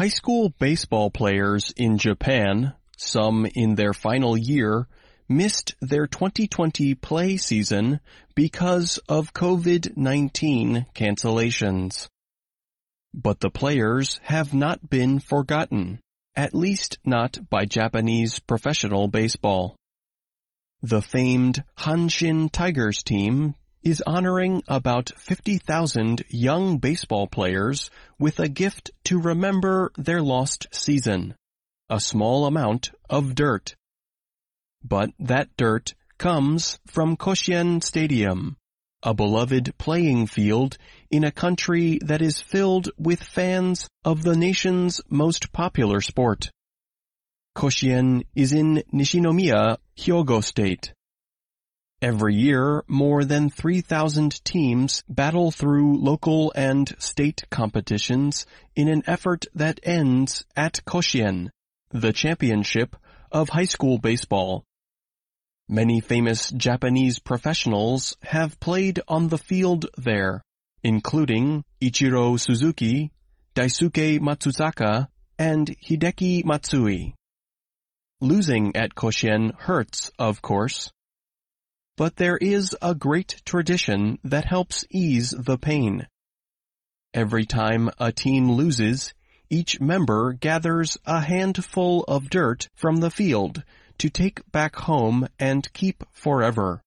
High school baseball players in Japan, some in their final year, missed their 2020 play season because of COVID-19 cancellations. But the players have not been forgotten, at least not by Japanese professional baseball. The famed Hanshin Tigers team is honoring about 50,000 young baseball players with a gift to remember their lost season. A small amount of dirt. But that dirt comes from Koshien Stadium, a beloved playing field in a country that is filled with fans of the nation's most popular sport. Koshien is in Nishinomiya, Hyogo State. Every year, more than 3,000 teams battle through local and state competitions in an effort that ends at Koshien, the championship of high school baseball. Many famous Japanese professionals have played on the field there, including Ichiro Suzuki, Daisuke Matsuzaka, and Hideki Matsui. Losing at Koshien hurts, of course. But there is a great tradition that helps ease the pain. Every time a team loses, each member gathers a handful of dirt from the field to take back home and keep forever.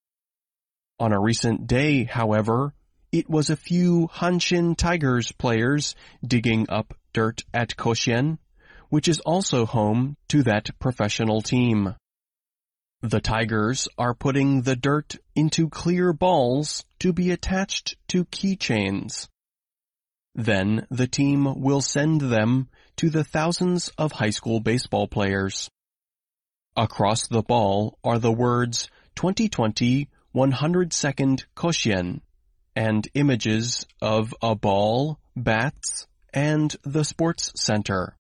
On a recent day, however, it was a few Hanshin Tigers players digging up dirt at Koshien, which is also home to that professional team. The tigers are putting the dirt into clear balls to be attached to keychains. Then the team will send them to the thousands of high school baseball players. Across the ball are the words 2020 102nd Koshien and images of a ball, bats, and the sports center.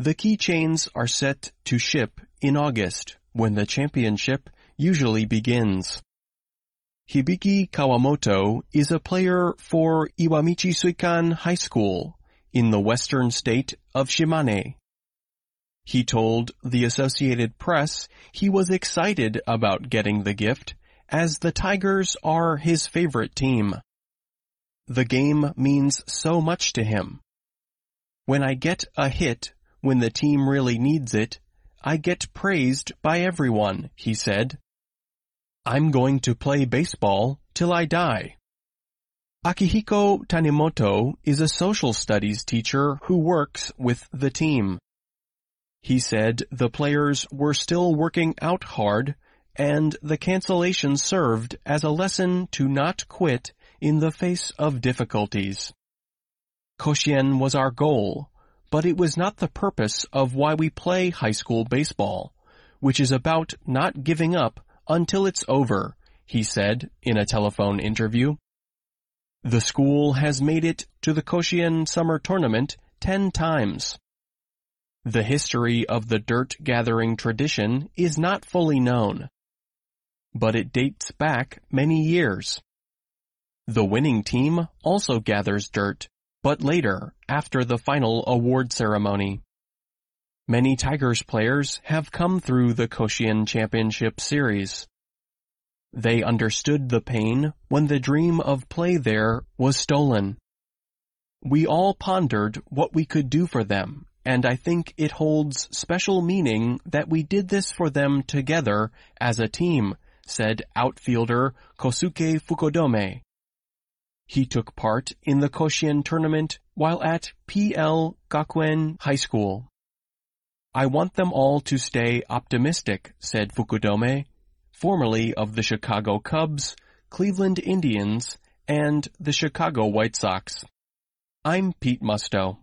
The keychains are set to ship in August when the championship usually begins. Hibiki Kawamoto is a player for Iwami Chisuikan High School in the western state of Shimane. He told the Associated Press he was excited about getting the gift as the Tigers are his favorite team. The game means so much to him. When I get a hit when the team really needs it, I get praised by everyone, he said. I'm going to play baseball till I die. Akihiko Tanimoto is a social studies teacher who works with the team. He said the players were still working out hard and the cancellation served as a lesson to not quit in the face of difficulties. Koshien was our goal, but it was not the purpose of why we play high school baseball, which is about not giving up until it's over, he said in a telephone interview. The school has made it to the Koshien Summer Tournament ten times. The history of the dirt gathering tradition is not fully known, but it dates back many years. The winning team also gathers dirt but later, after the final award ceremony. Many Tigers players have come through the Koshien Championship Series. They understood the pain when the dream of play there was stolen. We all pondered what we could do for them, and I think it holds special meaning that we did this for them together as a team, said outfielder Kosuke Fukudome. He took part in the Koshien tournament while at PL Gakuen High School. I want them all to stay optimistic, said Fukudome, formerly of the Chicago Cubs, Cleveland Indians, and the Chicago White Sox. I'm Pete Musto.